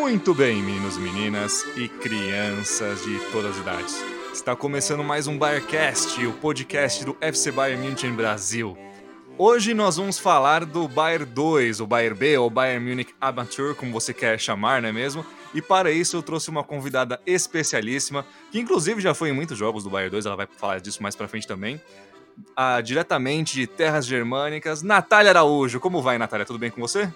Muito bem, meninos e meninas e crianças de todas as idades. Está começando mais um Bayercast, o podcast do FC Bayern München Brasil. Hoje nós vamos falar do Bayern 2, o Bayern B, ou Bayern Munich Amateur, como você quer chamar, não é mesmo? E para isso eu trouxe uma convidada especialíssima, que inclusive já foi em muitos jogos do Bayern 2, ela vai falar disso mais pra frente também. Ah, diretamente de terras germânicas, Natália Araújo. Como vai, Natália? Tudo bem com você?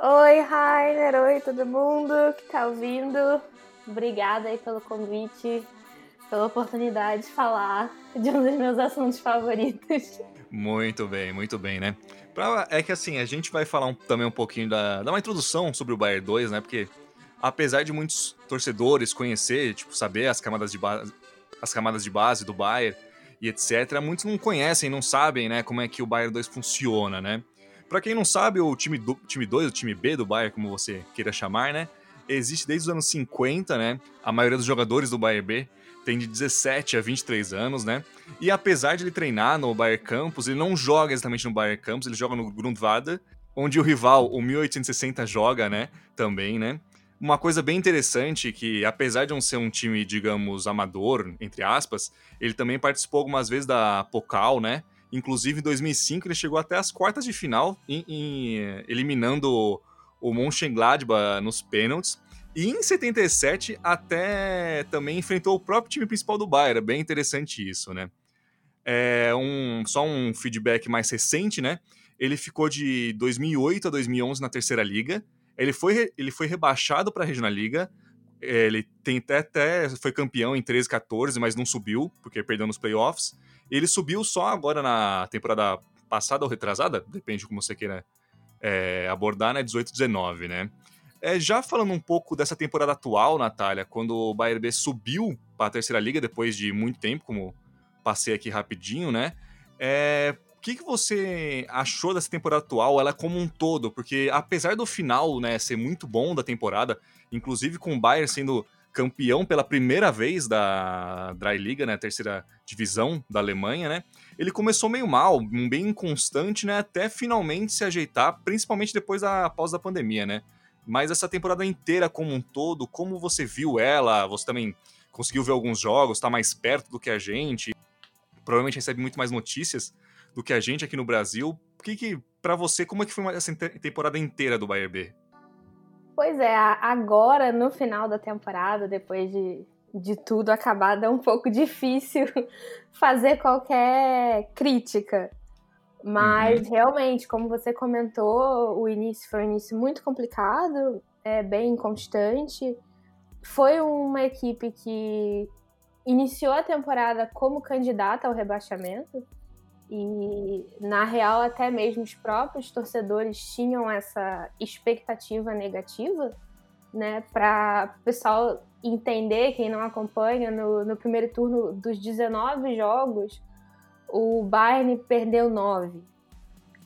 Oi, Rainer. Oi, todo mundo que tá ouvindo. Obrigada aí pelo convite, pela oportunidade de falar de um dos meus assuntos favoritos. Muito bem, muito bem, né? Pra, é que assim, a gente vai falar um, também um pouquinho da. dar uma introdução sobre o Bayern 2, né? Porque apesar de muitos torcedores conhecer, tipo, saber as camadas de base, as camadas de base do Bayern e etc, muitos não conhecem, não sabem, né, como é que o Bayern 2 funciona, né? Para quem não sabe, o time, do, time 2, o time B do Bayern, como você queira chamar, né? Existe desde os anos 50, né? A maioria dos jogadores do Bayern B tem de 17 a 23 anos, né? E apesar de ele treinar no Bayern Campus, ele não joga exatamente no Bayern Campus, ele joga no Grundwada, onde o rival, o 1860, joga, né? Também, né? Uma coisa bem interessante que, apesar de não ser um time, digamos, amador, entre aspas, ele também participou algumas vezes da Pokal, né? Inclusive, em 2005, ele chegou até as quartas de final, em, em, eliminando o Mönchengladbach nos pênaltis. E em 77, até também enfrentou o próprio time principal do Bayern. Bem interessante isso, né? É um, só um feedback mais recente, né? Ele ficou de 2008 a 2011 na terceira liga. Ele foi, ele foi rebaixado para a Regional Liga. Ele tem até, até foi campeão em 13 14, mas não subiu, porque perdeu nos playoffs. Ele subiu só agora na temporada passada ou retrasada, depende de como você queira é, abordar, né? 18-19, né? É, já falando um pouco dessa temporada atual, Natália, quando o Bayern B subiu para a terceira liga depois de muito tempo, como passei aqui rapidinho, né? É, o que, que você achou dessa temporada atual, ela como um todo? Porque apesar do final né, ser muito bom da temporada, inclusive com o Bayern sendo campeão pela primeira vez da Dry Liga, né, terceira divisão da Alemanha, né? Ele começou meio mal, bem inconstante, né, até finalmente se ajeitar, principalmente depois da pausa da pandemia, né? Mas essa temporada inteira como um todo, como você viu ela? Você também conseguiu ver alguns jogos, está mais perto do que a gente? Provavelmente recebe muito mais notícias do que a gente aqui no Brasil. O que, que para você, como é que foi essa temporada inteira do Bayern B? Pois é, agora no final da temporada, depois de, de tudo acabar, é um pouco difícil fazer qualquer crítica. Mas uhum. realmente, como você comentou, o início foi um início muito complicado, é bem inconstante. Foi uma equipe que iniciou a temporada como candidata ao rebaixamento. E, na real, até mesmo os próprios torcedores tinham essa expectativa negativa, né? Para o pessoal entender, quem não acompanha, no, no primeiro turno dos 19 jogos, o Bayern perdeu 9. Uhum.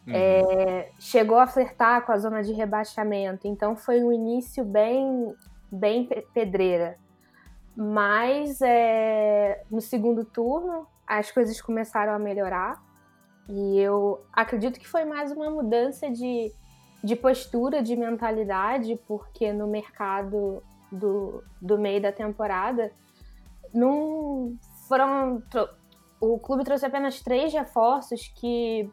É, chegou a flertar com a zona de rebaixamento, então foi um início bem, bem pedreira. Mas é, no segundo turno as coisas começaram a melhorar e eu acredito que foi mais uma mudança de, de postura, de mentalidade, porque no mercado do, do meio da temporada não foram. O clube trouxe apenas três reforços que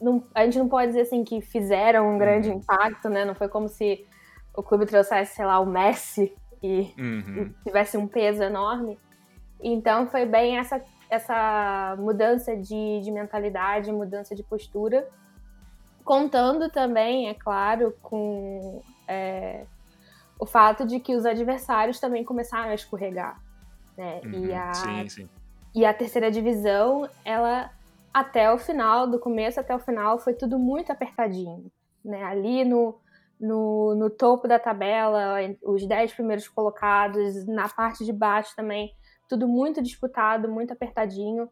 não, a gente não pode dizer assim que fizeram um grande uhum. impacto, né? Não foi como se o clube trouxesse, sei lá, o Messi e, uhum. e tivesse um peso enorme. Então foi bem essa essa mudança de, de mentalidade, mudança de postura, contando também, é claro, com é, o fato de que os adversários também começaram a escorregar. Né? Uhum, e, a, sim, sim. e a terceira divisão, ela até o final, do começo até o final, foi tudo muito apertadinho. Né? Ali no, no, no topo da tabela, os dez primeiros colocados, na parte de baixo também, tudo muito disputado, muito apertadinho.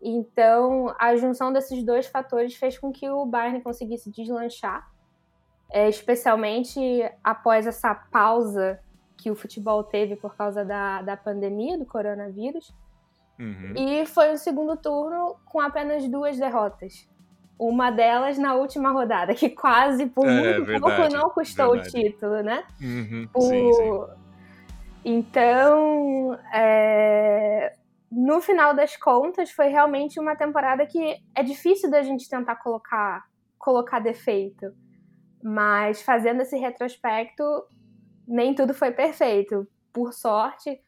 Então, a junção desses dois fatores fez com que o Bayern conseguisse deslanchar, é, especialmente após essa pausa que o futebol teve por causa da, da pandemia do coronavírus. Uhum. E foi um segundo turno com apenas duas derrotas. Uma delas na última rodada, que quase por é, muito verdade, pouco não custou verdade. o título, né? Uhum, o... sim, sim. Então, é... no final das contas, foi realmente uma temporada que é difícil da gente tentar colocar, colocar defeito. Mas fazendo esse retrospecto, nem tudo foi perfeito. Por sorte,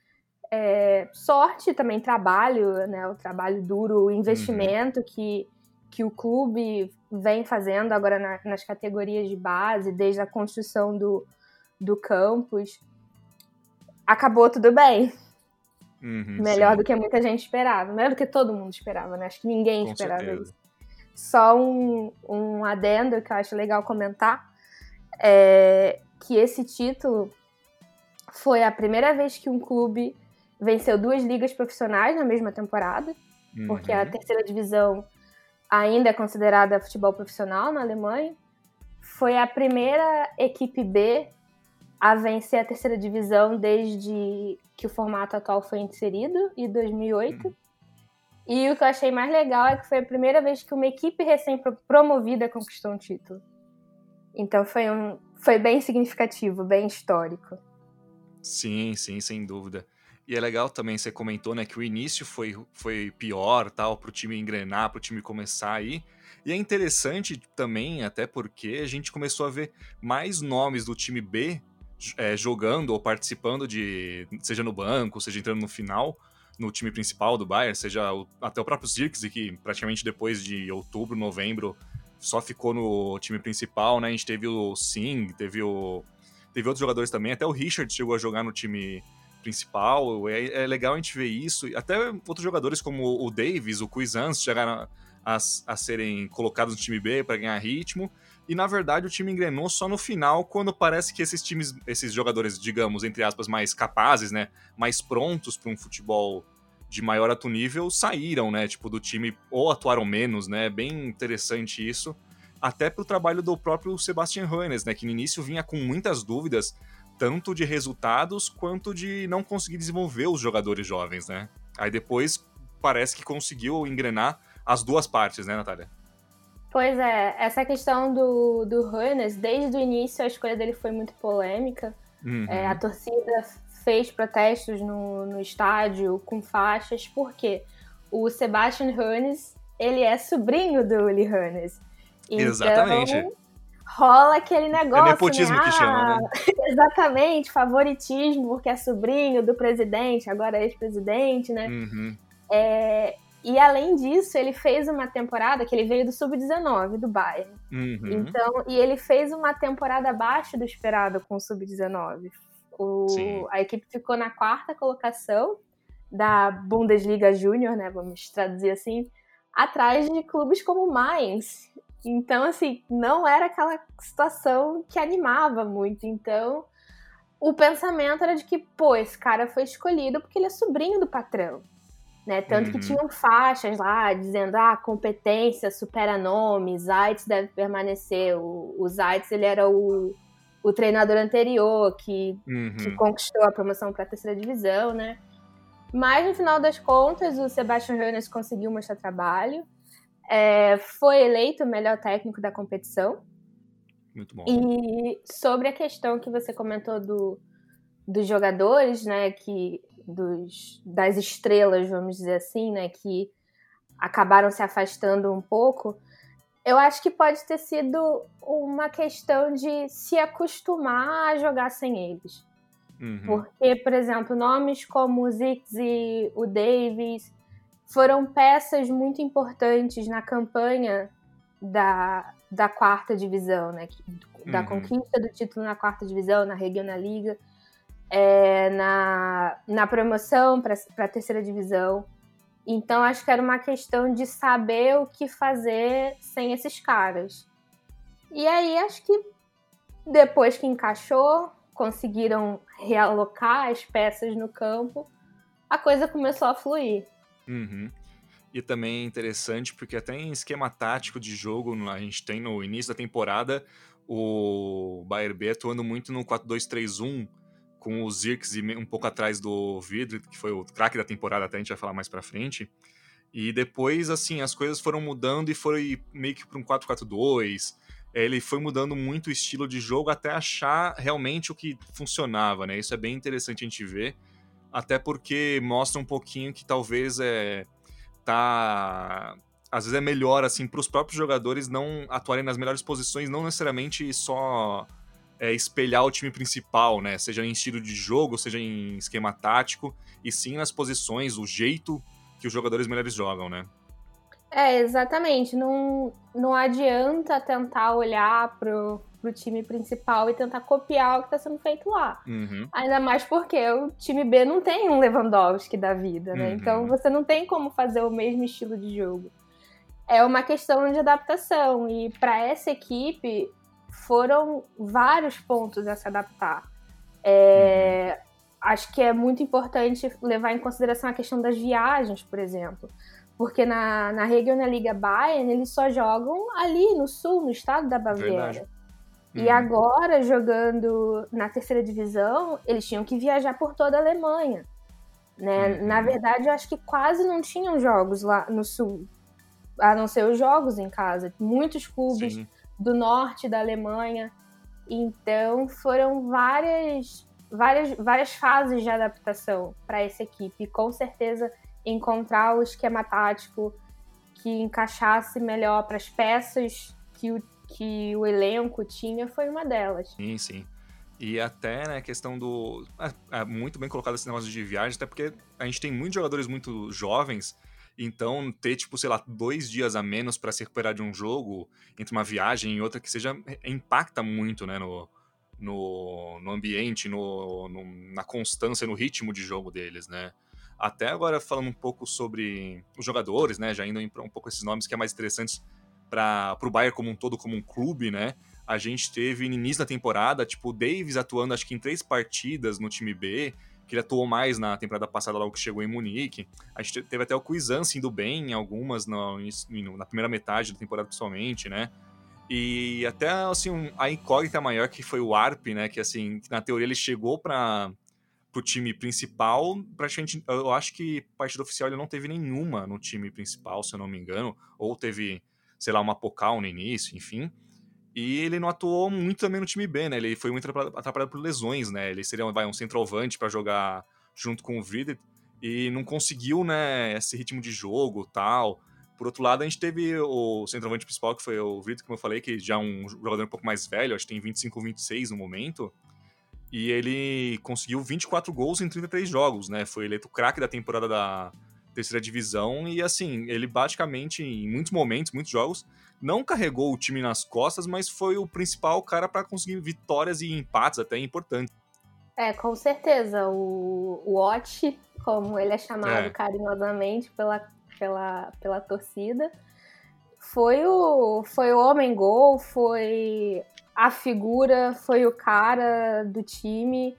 é, sorte também trabalho, né? O trabalho duro, o investimento uhum. que, que o clube vem fazendo agora na, nas categorias de base, desde a construção do, do campus. Acabou tudo bem. Uhum, melhor sim. do que muita gente esperava. Melhor do que todo mundo esperava, né? Acho que ninguém Com esperava certeza. isso. Só um, um adendo que eu acho legal comentar é que esse título foi a primeira vez que um clube venceu duas ligas profissionais na mesma temporada, uhum. porque a terceira divisão ainda é considerada futebol profissional na Alemanha. Foi a primeira equipe B a vencer a terceira divisão desde que o formato atual foi inserido, em 2008. Uhum. E o que eu achei mais legal é que foi a primeira vez que uma equipe recém-promovida conquistou um título. Então foi, um, foi bem significativo, bem histórico. Sim, sim, sem dúvida. E é legal também, você comentou, né, que o início foi, foi pior, tal, pro time engrenar, pro time começar aí. E é interessante também, até porque a gente começou a ver mais nomes do time B é, jogando ou participando de, seja no banco, seja entrando no final, no time principal do Bayern, seja o, até o próprio Zirkzee, que praticamente depois de outubro, novembro, só ficou no time principal, né? A gente teve o Singh, teve o teve outros jogadores também, até o Richard chegou a jogar no time principal. É, é legal a gente ver isso. Até outros jogadores como o Davis, o Cuisance chegaram a, a, serem colocados no time B para ganhar ritmo. E na verdade o time engrenou só no final, quando parece que esses times, esses jogadores, digamos, entre aspas, mais capazes, né, mais prontos para um futebol de maior alto nível, saíram, né, tipo, do time ou atuaram menos, né, bem interessante isso. Até pro trabalho do próprio Sebastian Hoeneß, né, que no início vinha com muitas dúvidas tanto de resultados quanto de não conseguir desenvolver os jogadores jovens, né? Aí depois parece que conseguiu engrenar as duas partes, né, Natália? Pois é, essa questão do, do Hannes, desde o início a escolha dele foi muito polêmica. Uhum. É, a torcida fez protestos no, no estádio com faixas, porque o Sebastian Hannes, ele é sobrinho do Uli Hannes. Então, Exatamente rola aquele negócio. É nepotismo né? que chama, né? Exatamente, favoritismo, porque é sobrinho do presidente, agora é ex-presidente, né? Uhum. É, e além disso, ele fez uma temporada que ele veio do Sub-19, do Bayern. Uhum. Então, e ele fez uma temporada abaixo do esperado com o Sub-19. A equipe ficou na quarta colocação da Bundesliga Júnior, né? Vamos traduzir assim, atrás de clubes como Mainz, então, assim, não era aquela situação que animava muito. Então, o pensamento era de que, pô, esse cara foi escolhido porque ele é sobrinho do patrão. Né? Tanto uhum. que tinham faixas lá dizendo, ah, competência supera nome, Zaitz deve permanecer. O, o Zaitz, ele era o, o treinador anterior que, uhum. que conquistou a promoção para a terceira divisão, né? Mas, no final das contas, o Sebastian Hoeneß conseguiu mostrar trabalho. É, foi eleito o melhor técnico da competição. Muito bom. E sobre a questão que você comentou do, dos jogadores, né, que dos, das estrelas, vamos dizer assim, né, que acabaram se afastando um pouco, eu acho que pode ter sido uma questão de se acostumar a jogar sem eles. Uhum. Porque, por exemplo, nomes como o Ziggs o Davis, foram peças muito importantes na campanha da, da quarta divisão, né? Da uhum. conquista do título na quarta divisão, na Regional Liga, é, na, na promoção para a terceira divisão. Então, acho que era uma questão de saber o que fazer sem esses caras. E aí, acho que depois que encaixou, conseguiram realocar as peças no campo, a coisa começou a fluir. Uhum. E também é interessante porque até em esquema tático de jogo, a gente tem no início da temporada o Bayer B atuando muito no 4-2-3-1, com o Zirkzee um pouco atrás do Vidri, que foi o craque da temporada, até a gente vai falar mais pra frente. E depois, assim, as coisas foram mudando e foi meio que para um 4-4-2. Ele foi mudando muito o estilo de jogo até achar realmente o que funcionava, né? Isso é bem interessante a gente ver. Até porque mostra um pouquinho que talvez é. tá. Às vezes é melhor, assim, para os próprios jogadores não atuarem nas melhores posições, não necessariamente só é, espelhar o time principal, né? Seja em estilo de jogo, seja em esquema tático, e sim nas posições, o jeito que os jogadores melhores jogam, né? É, exatamente. Não, não adianta tentar olhar pro, pro time principal e tentar copiar o que está sendo feito lá. Uhum. Ainda mais porque o time B não tem um Lewandowski da vida, né? Uhum. Então você não tem como fazer o mesmo estilo de jogo. É uma questão de adaptação. E para essa equipe foram vários pontos a se adaptar. É, uhum acho que é muito importante levar em consideração a questão das viagens, por exemplo. Porque na, na Regionalliga Bayern eles só jogam ali no sul, no estado da Baviera. E uhum. agora, jogando na terceira divisão, eles tinham que viajar por toda a Alemanha. Né? Uhum. Na verdade, eu acho que quase não tinham jogos lá no sul, a não ser os jogos em casa. Muitos clubes Sim. Do norte da Alemanha. Então, foram várias várias, várias fases de adaptação para essa equipe. Com certeza, encontrar o esquema tático que encaixasse melhor para as peças que o, que o elenco tinha foi uma delas. Sim, sim. E até, né, a questão do. É, é muito bem colocado esse negócio de viagem, até porque a gente tem muitos jogadores muito jovens, então ter, tipo, sei lá, dois dias a menos para se recuperar de um jogo, entre uma viagem e outra, que seja. impacta muito, né, no, no, no ambiente, no, no, na constância, no ritmo de jogo deles, né? Até agora falando um pouco sobre os jogadores, né? Já indo um pouco esses nomes que é mais interessantes para o Bayern como um todo, como um clube, né? A gente teve no início da temporada, tipo, o Davis atuando acho que em três partidas no time B, que ele atuou mais na temporada passada, logo que chegou em Munique. A gente teve até o Kuizan indo bem em algumas no, na primeira metade da temporada, principalmente, né? E até, assim, a incógnita maior que foi o ARP, né? Que, assim, na teoria ele chegou para o time principal, praticamente, eu acho que partida oficial ele não teve nenhuma no time principal, se eu não me engano, ou teve, sei lá, uma Pocal no início, enfim. E ele não atuou muito também no time B, né? Ele foi muito atrapalhado por lesões, né? Ele seria vai, um centroavante para jogar junto com o Vridet e não conseguiu, né, esse ritmo de jogo tal. Por outro lado, a gente teve o centroavante principal, que foi o Vitor, como eu falei, que já é um jogador um pouco mais velho, acho que tem 25, 26 no momento. E ele conseguiu 24 gols em 33 jogos, né? Foi eleito craque da temporada da terceira divisão. E assim, ele basicamente, em muitos momentos, muitos jogos, não carregou o time nas costas, mas foi o principal cara para conseguir vitórias e empates até importantes. É, com certeza. O Watch, como ele é chamado é. carinhosamente pela pela, pela torcida. Foi o, foi o homem gol, foi a figura, foi o cara do time.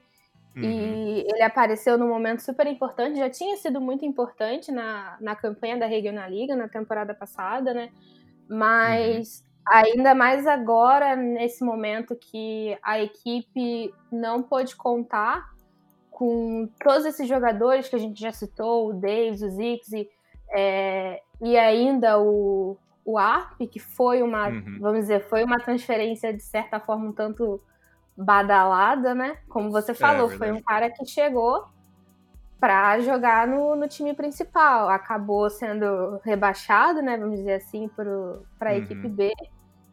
Uhum. E ele apareceu num momento super importante, já tinha sido muito importante na, na campanha da Regionalliga na temporada passada, né? Mas uhum. ainda mais agora, nesse momento que a equipe não pôde contar com todos esses jogadores que a gente já citou, o Davis, o Zixi, é, e ainda o, o ARP, que foi uma, uhum. vamos dizer, foi uma transferência de certa forma um tanto badalada, né? Como você é, falou, é, foi um cara que chegou para jogar no, no, time principal. Acabou sendo rebaixado, né? Vamos dizer assim, para a uhum. equipe B.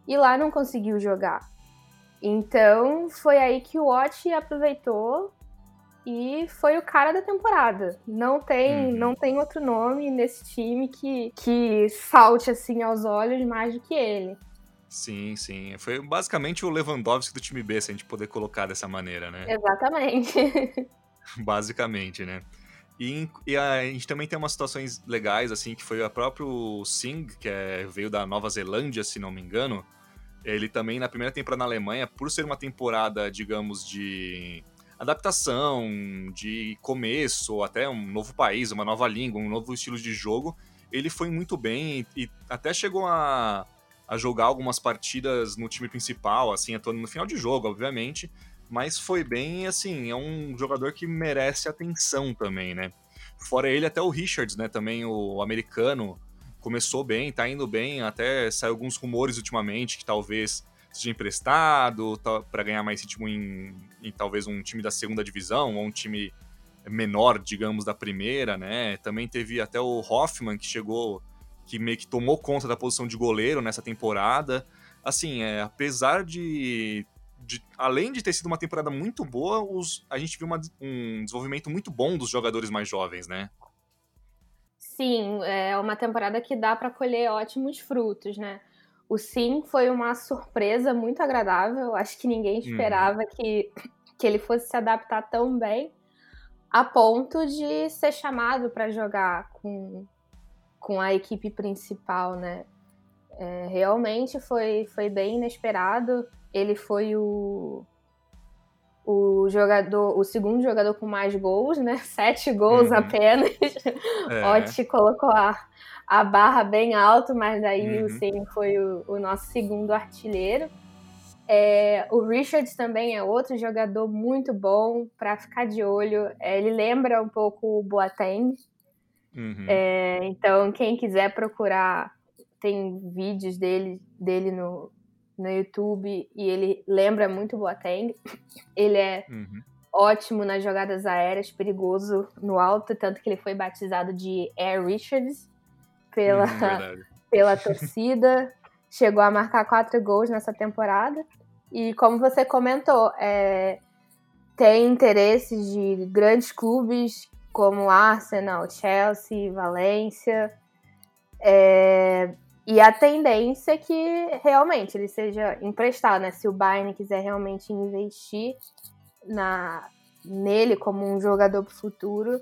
E lá não conseguiu jogar. Então foi aí que o Watch aproveitou e foi o cara da temporada. Não tem, uhum. não tem outro nome nesse time que, que salte assim aos olhos mais do que ele. Sim, sim. Foi basicamente o Lewandowski do time B, se a gente poder colocar dessa maneira, né? Exatamente. basicamente, né? E, e, a gente também tem umas situações legais, assim, que foi o próprio Singh, que é, veio da Nova Zelândia, se não me engano. Ele também, na primeira temporada na Alemanha, por ser uma temporada, digamos, de adaptação, de começo, até um novo país, uma nova língua, um novo estilo de jogo, ele foi muito bem e, e até chegou a, a jogar algumas partidas no time principal, assim, atuando no final de jogo, obviamente, mas foi bem, assim, é um jogador que merece atenção também, né? Fora ele, até o Richards, né? Também o americano começou bem, tá indo bem. Até saiu alguns rumores ultimamente que talvez seja emprestado para ganhar mais ritmo em, em, talvez um time da segunda divisão ou um time menor, digamos, da primeira, né? Também teve até o Hoffman que chegou, que meio que tomou conta da posição de goleiro nessa temporada. Assim, é, apesar de, de, além de ter sido uma temporada muito boa, os, a gente viu uma, um desenvolvimento muito bom dos jogadores mais jovens, né? Sim, é uma temporada que dá para colher ótimos frutos, né? O Sim foi uma surpresa muito agradável. Acho que ninguém uhum. esperava hum. que, que ele fosse se adaptar tão bem a ponto de ser chamado para jogar com, com a equipe principal, né? É, realmente foi, foi bem inesperado. Ele foi o, o jogador, o segundo jogador com mais gols, né? Sete gols uhum. apenas. É. Otti colocou a, a barra bem alto, mas daí uhum. o Sim foi o, o, nosso segundo artilheiro. É, o Richards também é outro jogador muito bom para ficar de olho. É, ele lembra um pouco o Boateng. Uhum. É, então, quem quiser procurar, tem vídeos dele, dele no, no YouTube e ele lembra muito Boateng. Ele é uhum. ótimo nas jogadas aéreas, perigoso no alto, tanto que ele foi batizado de Air Richards pela, uhum, pela torcida. Chegou a marcar quatro gols nessa temporada. E como você comentou, é, tem interesses de grandes clubes como Arsenal, Chelsea, Valência. É, e a tendência é que realmente ele seja emprestado, né? Se o Bayern quiser realmente investir na, nele como um jogador para o futuro,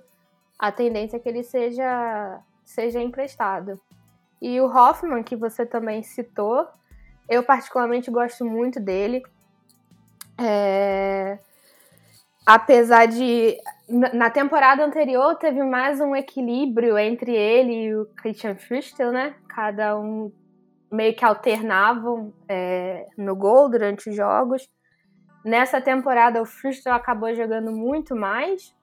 a tendência é que ele seja, seja emprestado. E o Hoffman, que você também citou, eu particularmente gosto muito dele. É... Apesar de. Na temporada anterior teve mais um equilíbrio entre ele e o Christian Früstel, né? Cada um meio que alternavam é, no gol durante os jogos. Nessa temporada o Früstel acabou jogando muito mais,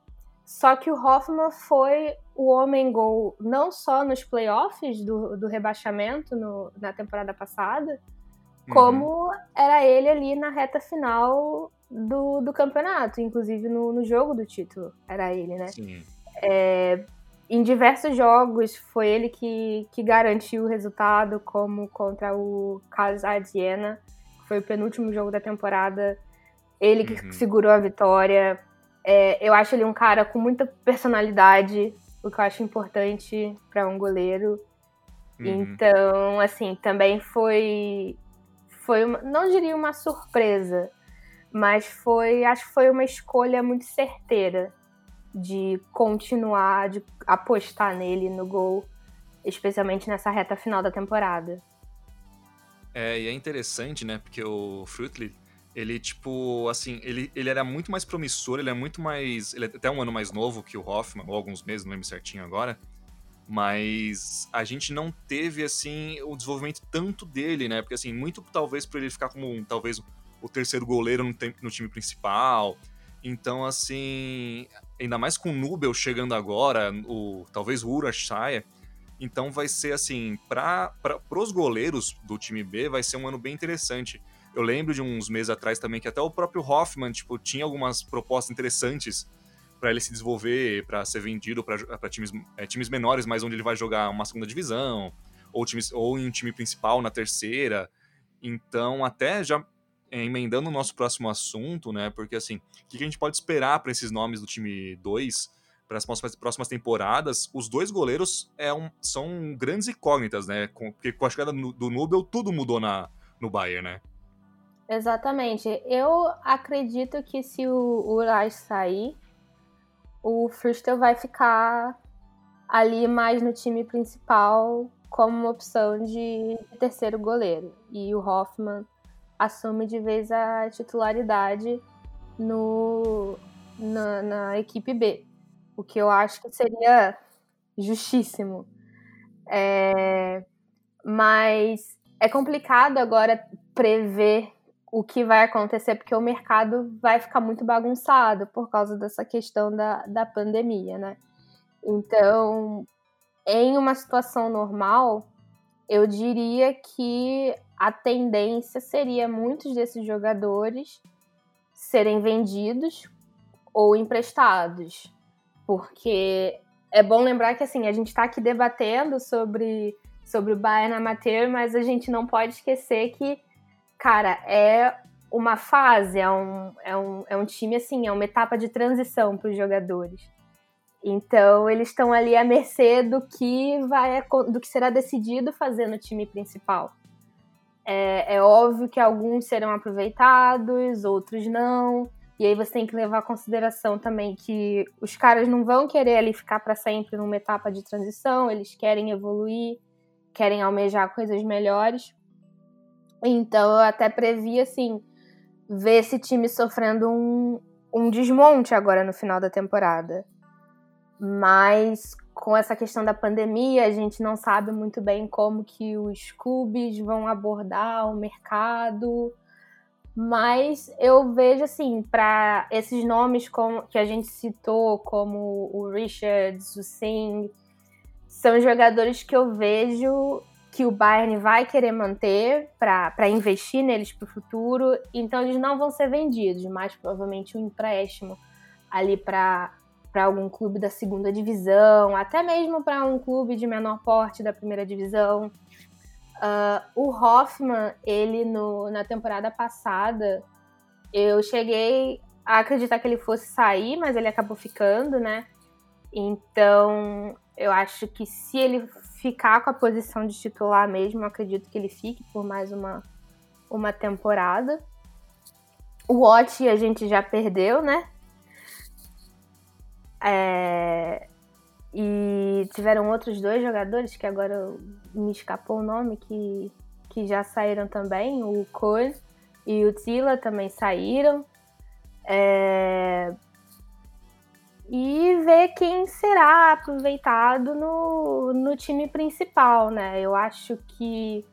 só que o Hoffman foi o homem gol não só nos playoffs do, do rebaixamento no, na temporada passada, Uhum. como era ele ali na reta final do, do campeonato, inclusive no, no jogo do título, era ele, né? Sim. É, em diversos jogos foi ele que, que garantiu o resultado, como contra o Casar Siena, que foi o penúltimo jogo da temporada. Ele que uhum. segurou a vitória. É, eu acho ele um cara com muita personalidade, o que eu acho importante para um goleiro. Uhum. Então, assim, também foi foi uma, não diria uma surpresa, mas foi, acho que foi uma escolha muito certeira de continuar, de apostar nele no gol, especialmente nessa reta final da temporada. É, e é interessante, né, porque o Fruitley, ele, tipo, assim, ele, ele era muito mais promissor, ele é muito mais, ele é até um ano mais novo que o Hoffman, ou alguns meses, não lembro certinho agora, mas a gente não teve assim o desenvolvimento tanto dele, né? Porque assim, muito talvez por ele ficar como um, talvez o terceiro goleiro no, no, time principal. Então, assim, ainda mais com o Nubel chegando agora, o talvez o Urashaya, então vai ser assim, para os goleiros do time B, vai ser um ano bem interessante. Eu lembro de uns meses atrás também que até o próprio Hoffman, tipo, tinha algumas propostas interessantes para ele se desenvolver, para ser vendido para times, é, times menores, mas onde ele vai jogar uma segunda divisão, ou, times, ou em um time principal na terceira. Então, até já emendando o nosso próximo assunto, né? Porque assim, o que a gente pode esperar para esses nomes do time 2 para as próximas, próximas temporadas? Os dois goleiros é um, são grandes incógnitas, né? Com, porque com a chegada do Nubel, tudo mudou na, no Bayern, né? Exatamente. Eu acredito que se o Uras sair, o Frustel vai ficar ali mais no time principal como uma opção de terceiro goleiro. E o Hoffman assume de vez a titularidade no, na, na equipe B. O que eu acho que seria justíssimo. É, mas é complicado agora prever o que vai acontecer, porque o mercado vai ficar muito bagunçado por causa dessa questão da, da pandemia, né? Então, em uma situação normal, eu diria que a tendência seria muitos desses jogadores serem vendidos ou emprestados. Porque é bom lembrar que assim, a gente está aqui debatendo sobre, sobre o Bayern Amateur, mas a gente não pode esquecer que, cara, é uma fase, é um, é um, é um time assim, é uma etapa de transição para os jogadores. Então eles estão ali à mercê do que vai do que será decidido fazer no time principal. É, é óbvio que alguns serão aproveitados, outros não. E aí você tem que levar em consideração também que os caras não vão querer ali ficar para sempre numa etapa de transição, eles querem evoluir, querem almejar coisas melhores. Então eu até previ assim ver esse time sofrendo um, um desmonte agora no final da temporada. Mas com essa questão da pandemia, a gente não sabe muito bem como que os clubes vão abordar o mercado. Mas eu vejo assim, para esses nomes como, que a gente citou, como o Richards, o Singh, são jogadores que eu vejo que o Bayern vai querer manter para investir neles para o futuro. Então eles não vão ser vendidos, mas provavelmente um empréstimo ali para para algum clube da segunda divisão, até mesmo para um clube de menor porte da primeira divisão. Uh, o Hoffman, ele no, na temporada passada, eu cheguei a acreditar que ele fosse sair, mas ele acabou ficando, né? Então, eu acho que se ele ficar com a posição de titular mesmo, eu acredito que ele fique por mais uma, uma temporada. O Watch a gente já perdeu, né? É, e tiveram outros dois jogadores que agora me escapou o nome, que, que já saíram também. O Cole e o Tila também saíram. É, e ver quem será aproveitado no, no time principal, né? Eu acho que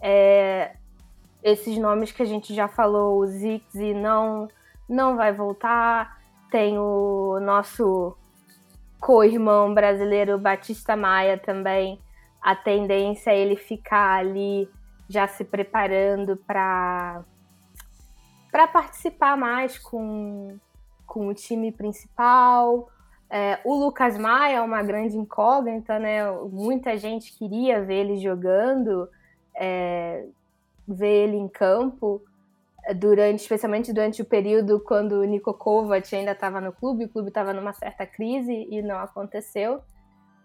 é, esses nomes que a gente já falou, o Ziggy não, não vai voltar. Tem o nosso co-irmão brasileiro Batista Maia também. A tendência é ele ficar ali já se preparando para para participar mais com, com o time principal. É, o Lucas Maia é uma grande incógnita, né? Muita gente queria ver ele jogando, é, ver ele em campo durante, especialmente durante o período quando o Niko Kovac ainda estava no clube, o clube estava numa certa crise e não aconteceu.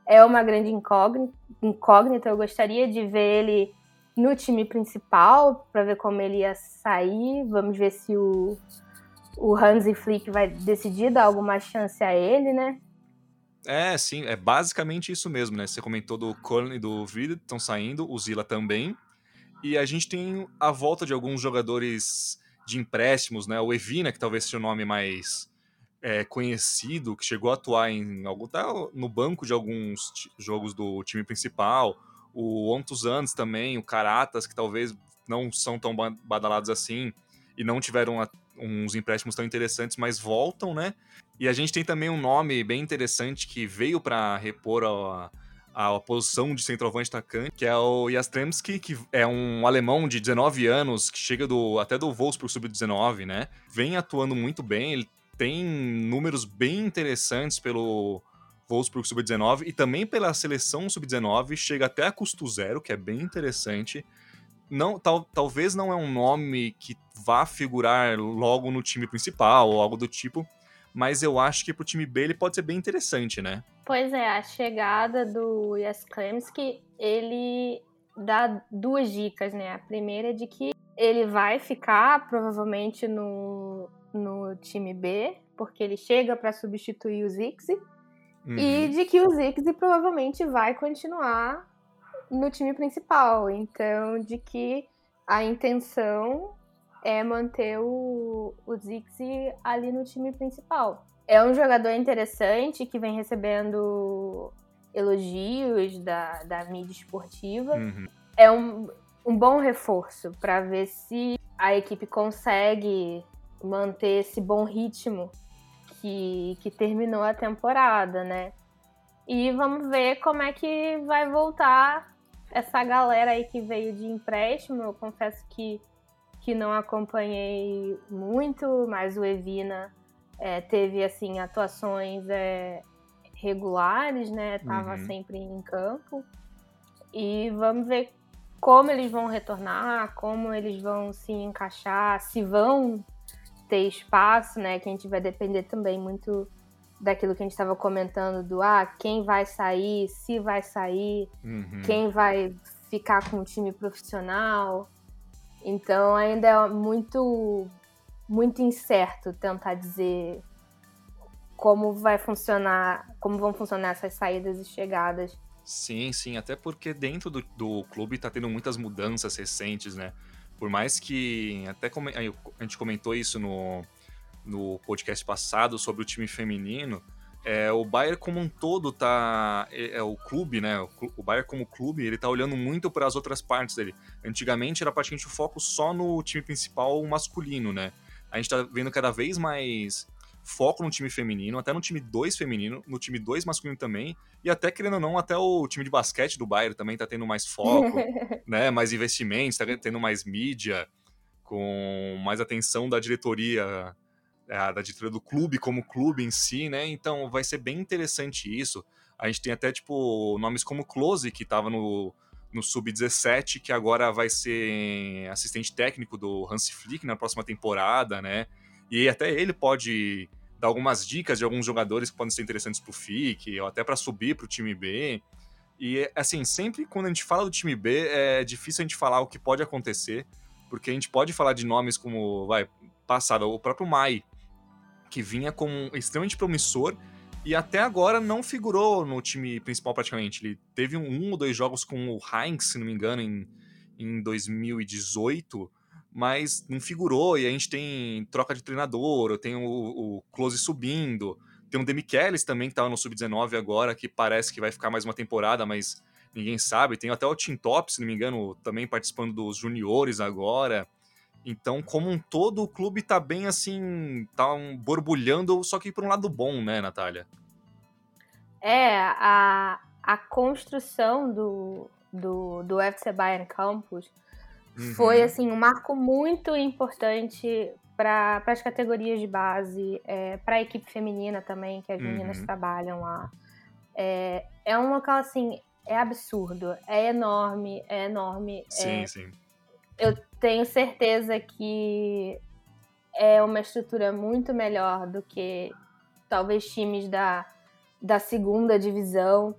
É uma grande incógnita, eu gostaria de ver ele no time principal para ver como ele ia sair. Vamos ver se o, o Hansi Flick vai decidir dar alguma chance a ele, né? É, sim, é basicamente isso mesmo, né? Você comentou do Köln e do Vida, estão saindo, o Zila também. E a gente tem a volta de alguns jogadores de empréstimos, né? O Evina, que talvez seja o nome mais é, conhecido, que chegou a atuar em algum, tá no banco de alguns jogos do time principal. O Ontos Andes também, o Caratas, que talvez não são tão badalados assim e não tiveram uns empréstimos tão interessantes, mas voltam, né? E a gente tem também um nome bem interessante que veio para repor a, a posição de centroavante atacante, que é o Jastremski, que é um alemão de 19 anos, que chega do até do Wolfsburg Sub-19, né? Vem atuando muito bem, ele tem números bem interessantes pelo Wolfsburg Sub-19 e também pela seleção Sub-19, chega até a custo zero, que é bem interessante. Não, tal, talvez não é um nome que vá figurar logo no time principal ou algo do tipo, mas eu acho que pro time B ele pode ser bem interessante, né? Pois é, a chegada do Jasklemski, ele dá duas dicas, né? A primeira é de que ele vai ficar provavelmente no, no time B, porque ele chega para substituir o Zixi, uhum. e de que o Zixi provavelmente vai continuar no time principal. Então, de que a intenção é manter o, o Zixi ali no time principal. É um jogador interessante que vem recebendo elogios da, da mídia esportiva. Uhum. É um, um bom reforço para ver se a equipe consegue manter esse bom ritmo que, que terminou a temporada, né? E vamos ver como é que vai voltar essa galera aí que veio de empréstimo. Eu confesso que, que não acompanhei muito, mas o Evina é, teve assim atuações é, regulares, né? Tava uhum. sempre em campo. E vamos ver como eles vão retornar, como eles vão se encaixar, se vão ter espaço, né? Que a gente vai depender também muito daquilo que a gente estava comentando do ah, quem vai sair, se vai sair, uhum. quem vai ficar com o time profissional. Então ainda é muito muito incerto tentar dizer como vai funcionar, como vão funcionar essas saídas e chegadas. Sim, sim, até porque dentro do, do clube está tendo muitas mudanças recentes, né? Por mais que até a gente comentou isso no, no podcast passado sobre o time feminino, é, o Bayern como um todo tá. É, é o clube, né? O, o, Bayern como clube, ele tá olhando muito para as outras partes dele. Antigamente era praticamente o foco só no time principal masculino, né? A gente tá vendo cada vez mais foco no time feminino, até no time 2 feminino, no time 2 masculino também, e até, querendo ou não, até o time de basquete do Bayern também tá tendo mais foco, né? Mais investimentos, tá tendo mais mídia, com mais atenção da diretoria é, da diretoria do clube como clube em si, né? Então vai ser bem interessante isso. A gente tem até, tipo, nomes como Close, que estava no, no Sub-17, que agora vai ser assistente técnico do Hansi Flick na próxima temporada, né? E até ele pode dar algumas dicas de alguns jogadores que podem ser interessantes para o Flick, ou até para subir para o time B. E, assim, sempre quando a gente fala do time B, é difícil a gente falar o que pode acontecer, porque a gente pode falar de nomes como, vai, passado, o próprio Mai, que vinha como extremamente promissor e até agora não figurou no time principal praticamente. Ele teve um, ou dois jogos com o Heinz, se não me engano, em, em 2018, mas não figurou. E a gente tem troca de treinador, tem o, o Close subindo, tem o Demichelis também que estava no Sub-19 agora, que parece que vai ficar mais uma temporada, mas ninguém sabe. Tem até o Tim Top, se não me engano, também participando dos juniores agora. Então, como um todo, o clube tá bem assim, tá um borbulhando, só que por um lado bom, né, Natália? É, a, a construção do, do, do FC Bayern Campus uhum. foi assim um marco muito importante para as categorias de base, é, para a equipe feminina também, que as meninas uhum. trabalham lá. É, é um local assim, é absurdo, é enorme, é enorme. Sim, é, sim eu tenho certeza que é uma estrutura muito melhor do que talvez times da, da segunda divisão.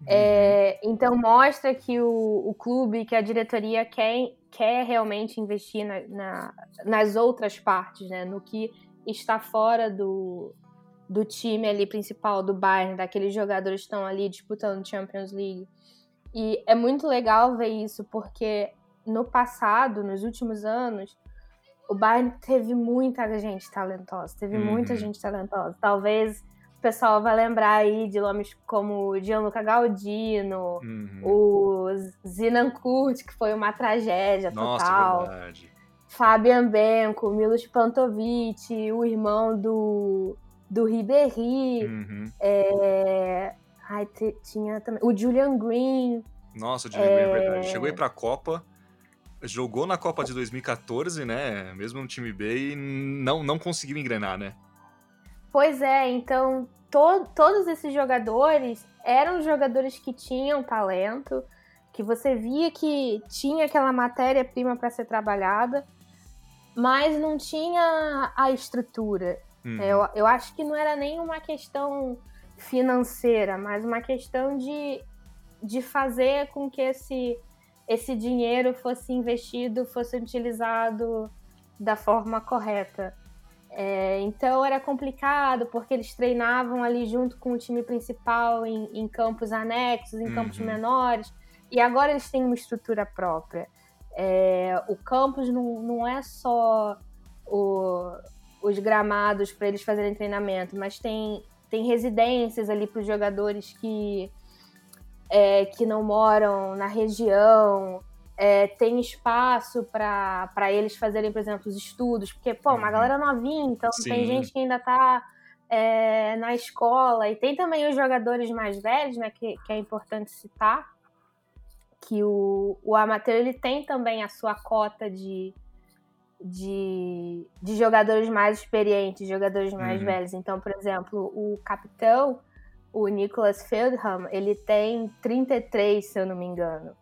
Uhum. É, então mostra que o, o clube, que a diretoria quer, quer realmente investir na, na, nas outras partes, né? no que está fora do, do time ali principal do Bayern, daqueles jogadores que estão ali disputando Champions League. E é muito legal ver isso, porque no passado, nos últimos anos, o Bayern teve muita gente talentosa, teve uhum. muita gente talentosa. Talvez o pessoal vai lembrar aí de nomes como Gianluca Galdino, uhum. o Zinan Kurt, que foi uma tragédia Nossa, total. Verdade. Fabian Benko, Milos Pantovic, o irmão do, do Ribéry. Uhum. É... Ai, tinha também. O Julian Green. Nossa, o Julian é... Green, é verdade. Chegou aí pra Copa jogou na Copa de 2014, né? Mesmo no time B, e não, não conseguiu engrenar, né? Pois é, então to todos esses jogadores eram jogadores que tinham talento, que você via que tinha aquela matéria-prima para ser trabalhada, mas não tinha a estrutura. Uhum. Eu, eu acho que não era nem uma questão financeira, mas uma questão de, de fazer com que esse esse dinheiro fosse investido, fosse utilizado da forma correta. É, então era complicado porque eles treinavam ali junto com o time principal em, em campos anexos, em uhum. campos menores, e agora eles têm uma estrutura própria. É, o campus não, não é só o, os gramados para eles fazerem treinamento, mas tem, tem residências ali para os jogadores que é, que não moram na região, é, tem espaço para eles fazerem, por exemplo, os estudos, porque, pô, uma uhum. galera novinha, então Sim. tem gente que ainda está é, na escola. E tem também os jogadores mais velhos, né, que, que é importante citar, que o, o amateur ele tem também a sua cota de, de, de jogadores mais experientes, jogadores mais uhum. velhos. Então, por exemplo, o capitão, o Nicholas Feldham, ele tem 33, se eu não me engano.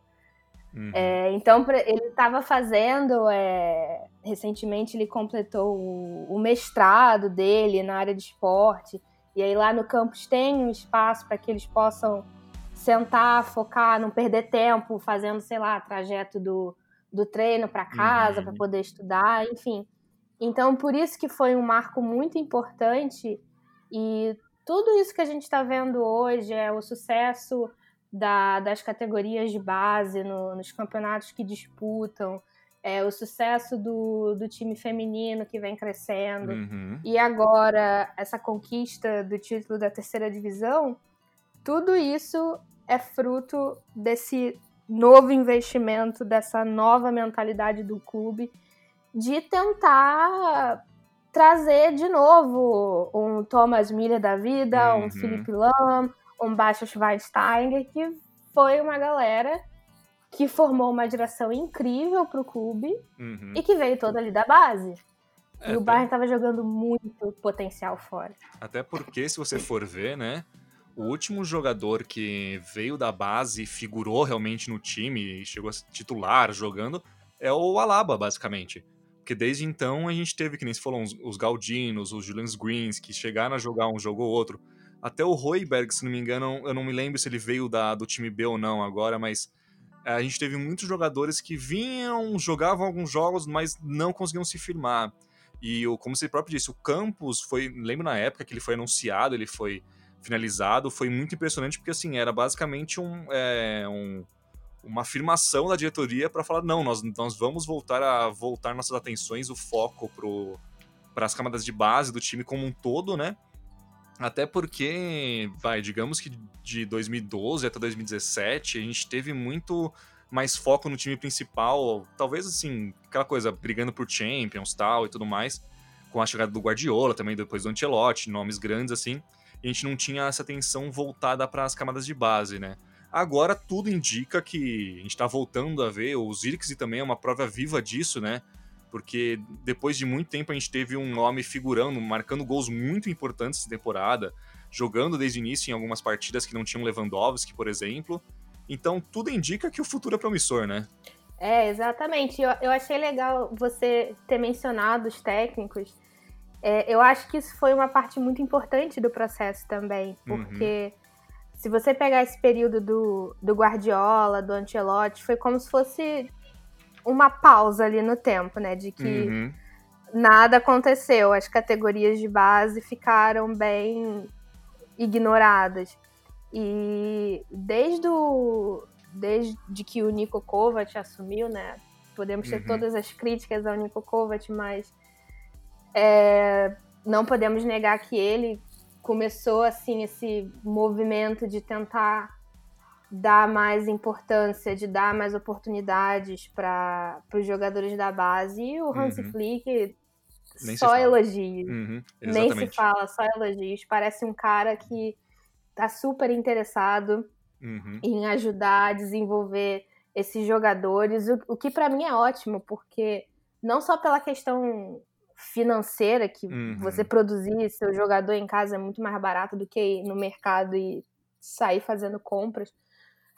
Uhum. É, então, ele estava fazendo. É, recentemente, ele completou o, o, mestrado dele na área de esporte. E aí, lá no campus, tem um espaço para que eles possam sentar, focar, não perder tempo fazendo, sei lá, trajeto do, do treino para casa, uhum. para poder estudar, enfim. Então, por isso que foi um marco muito importante. E tudo isso que a gente está vendo hoje é o sucesso da, das categorias de base no, nos campeonatos que disputam, é, o sucesso do, do time feminino que vem crescendo, uhum. e agora essa conquista do título da terceira divisão, tudo isso é fruto desse novo investimento, dessa nova mentalidade do clube de tentar trazer de novo um Thomas Miller da vida, uhum. um Felipe Lam, um Baixo Schweinsteiger, que foi uma galera que formou uma direção incrível pro clube uhum. e que veio toda ali da base. É, e o Bayern estava jogando muito potencial fora. Até porque, se você for ver, né? O último jogador que veio da base e figurou realmente no time e chegou a titular jogando é o Alaba, basicamente. Porque desde então a gente teve, que nem se falou, os Galdinos, os Julians Greens, que chegaram a jogar um jogo ou outro. Até o Royberg, se não me engano, eu não me lembro se ele veio da, do time B ou não agora, mas eh, a gente teve muitos jogadores que vinham, jogavam alguns jogos, mas não conseguiam se firmar. E o, como você próprio disse, o campus foi. Lembro na época que ele foi anunciado, ele foi finalizado, foi muito impressionante, porque assim, era basicamente um, é, um uma afirmação da diretoria para falar: não, nós, nós vamos voltar a voltar nossas atenções, o foco para as camadas de base do time como um todo, né? Até porque, vai, digamos que de 2012 até 2017, a gente teve muito mais foco no time principal, talvez assim, aquela coisa, brigando por Champions tal e tudo mais, com a chegada do Guardiola também, depois do Ancelotti, nomes grandes assim, e a gente não tinha essa atenção voltada para as camadas de base, né? Agora tudo indica que a gente está voltando a ver, o Zirkzee também é uma prova viva disso, né? porque depois de muito tempo a gente teve um nome figurando, marcando gols muito importantes essa temporada, jogando desde o início em algumas partidas que não tinham Lewandowski, por exemplo. Então tudo indica que o futuro é promissor, né? É, exatamente. Eu, eu achei legal você ter mencionado os técnicos. É, eu acho que isso foi uma parte muito importante do processo também, uhum. porque uhum. Se você pegar esse período do, do Guardiola, do Ancelotti, foi como se fosse uma pausa ali no tempo, né? De que uhum. nada aconteceu. As categorias de base ficaram bem ignoradas. E desde, o, desde que o Nico Kovac assumiu, né? Podemos ter uhum. todas as críticas ao Nico Kovac, mas é, não podemos negar que ele começou assim esse movimento de tentar dar mais importância, de dar mais oportunidades para os jogadores da base. E o Hans uhum. Flick Nem só elogios. Uhum, Nem se fala, só elogios. Parece um cara que tá super interessado uhum. em ajudar a desenvolver esses jogadores, o, o que para mim é ótimo, porque não só pela questão financeira, que uhum. você produzir seu jogador em casa é muito mais barato do que ir no mercado e sair fazendo compras,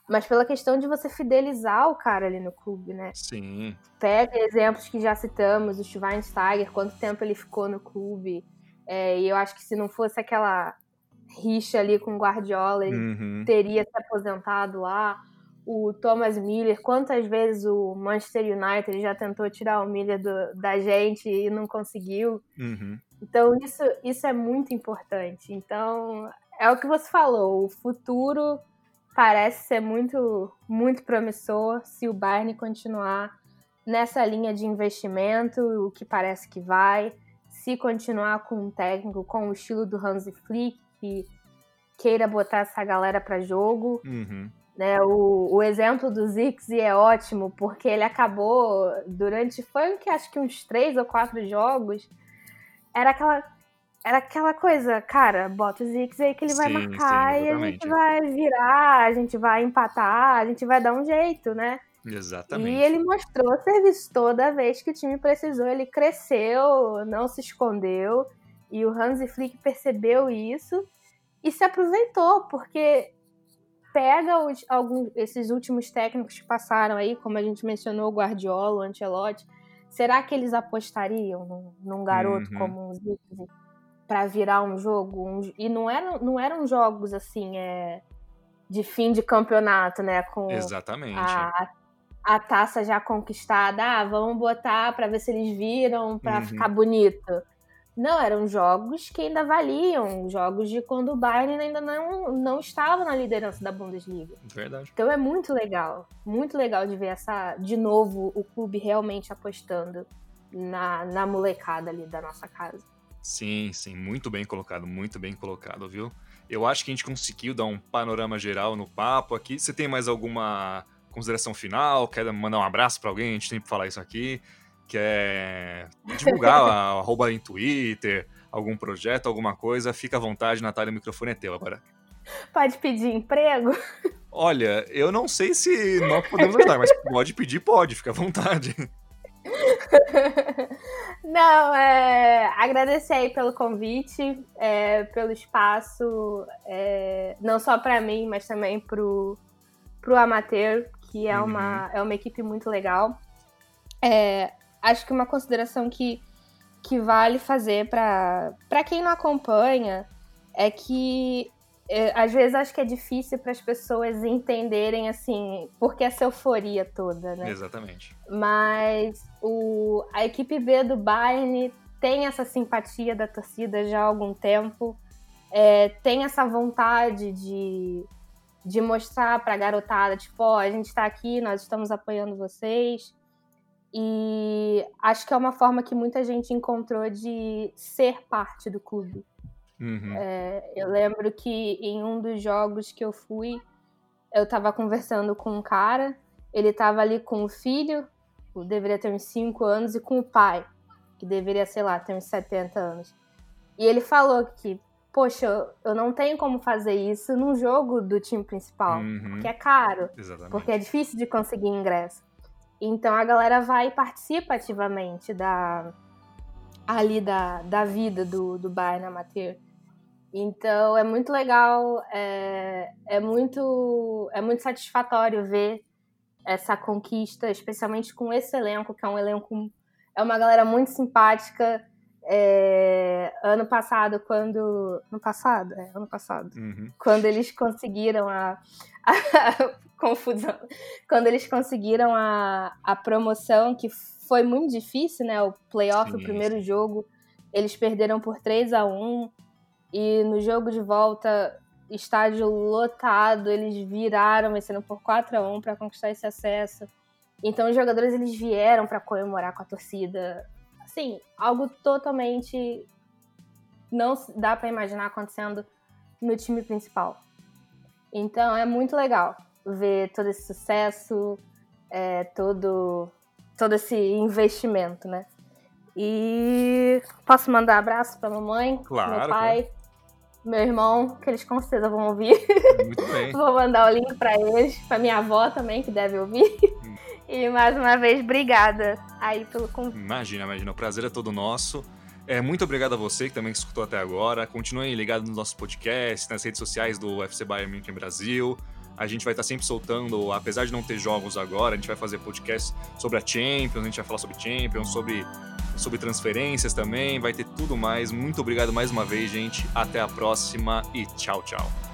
mas pela questão de você fidelizar o cara ali no clube, né? Sim. Pega exemplos que já citamos, o Schweinsteiger, quanto tempo ele ficou no clube. É, e eu acho que se não fosse aquela rixa ali com o Guardiola, ele uhum. teria se aposentado lá. O Thomas Miller, quantas vezes o Manchester United já tentou tirar o Miller do, da gente e não conseguiu. Uhum. Então, isso, isso é muito importante. Então, é o que você falou, o futuro parece ser muito, muito promissor se o Bayern continuar nessa linha de investimento, o que parece que vai, se continuar com um técnico com o estilo do Hansi Flick, que queira botar essa galera para jogo. Uhum. Né, o, o exemplo do Zixi é ótimo, porque ele acabou durante, foi que acho que uns três ou quatro jogos, era aquela era aquela coisa, cara, bota o Zix aí que ele vai Sim, marcar sim, e a gente vai virar, a gente vai empatar, a gente vai dar um jeito, né? Exatamente. E ele mostrou serviço toda vez que o time precisou, ele cresceu, não se escondeu, e o Hansi Flick percebeu isso e se aproveitou, porque pega os, alguns, esses últimos técnicos que passaram aí, como a gente mencionou, o Guardiola, o Ancelotti, será que eles apostariam num, num garoto Uhum. como o Zirkzee para virar um jogo? Um- e não eram, não eram jogos assim, é, de fim de campeonato, né? Com Exatamente. a, a taça já conquistada. Ah, vamos botar para ver se eles viram, para Uhum. ficar bonito. Não, eram jogos que ainda valiam, jogos de quando o Bayern ainda não, não estava na liderança da Bundesliga. Verdade. Então é muito legal, muito legal de ver essa, de novo, o clube realmente apostando na, na molecada ali da nossa casa. Sim, sim, muito bem colocado, muito bem colocado, viu? Eu acho que a gente conseguiu dar um panorama geral no papo aqui. Você tem mais alguma consideração final? Quer mandar um abraço pra alguém? A gente tem que falar isso aqui. Quer divulgar arroba em Twitter, algum projeto, alguma coisa? Fica à vontade, Natália, o microfone é teu agora. Pode pedir emprego? Olha, eu não sei se nós podemos ajudar, mas pode pedir, pode, fica à vontade. Não, é, agradecer aí pelo convite, é, pelo espaço, é, não só para mim, mas também pro, pro Amateur, que é, uma, é uma equipe muito legal. É, acho que uma consideração que, que vale fazer para quem não acompanha é que é, às vezes acho que é difícil para as pessoas entenderem assim por que essa euforia toda, né? Exatamente. Mas o, a equipe B do Bayern tem essa simpatia da torcida já há algum tempo, é, tem essa vontade de, de mostrar para a garotada, tipo, ó, a gente está aqui, nós estamos apoiando vocês. E acho que é uma forma que muita gente encontrou de ser parte do clube. Uhum. É, eu lembro que em um dos jogos que eu fui, eu tava conversando com um cara, ele tava ali com o filho, que deveria ter uns 5 anos, e com o pai, que deveria, sei lá, ter uns 70 anos. E ele falou que, poxa, eu- não tenho como fazer isso num jogo do time principal, Uhum. porque é caro, Exatamente. porque é difícil de conseguir ingresso. Então a galera vai e participa ativamente da ali da, da vida do, do Bayern Amateur. Então é muito legal, é, é muito é muito satisfatório ver essa conquista, especialmente com esse elenco, que é um elenco é uma galera muito simpática. É, ano passado, quando ano passado, é, ano passado, Uhum. quando eles conseguiram a, a confusão, quando eles conseguiram a, a promoção, que foi muito difícil, né? O playoff, Sim, o primeiro jogo, eles perderam por 3 a 1 e no jogo de volta, estádio lotado, eles viraram, vencendo por 4 a 1 para conquistar esse acesso. Então os jogadores eles vieram para comemorar com a torcida. Assim, algo totalmente não dá para imaginar acontecendo no time principal. Então é muito legal ver todo esse sucesso, é, todo, todo esse investimento, né? E posso mandar abraço pra mamãe, Claro, meu pai, meu irmão, que eles com certeza vão ouvir. Muito bem. Vou mandar o link pra eles, pra minha avó também, que deve ouvir. E mais uma vez, obrigada aí pelo convite. Imagina, imagina. O prazer é todo nosso. É, muito obrigado a você que também escutou até agora. Continuem ligados nos nossos podcasts, nas redes sociais do UFC Bayern München Brasil. A gente vai estar sempre soltando, apesar de não ter jogos agora, a gente vai fazer podcast sobre a Champions, a gente vai falar sobre Champions, sobre, sobre transferências também, vai ter tudo mais. Muito obrigado mais uma vez, gente. Até a próxima e tchau, tchau.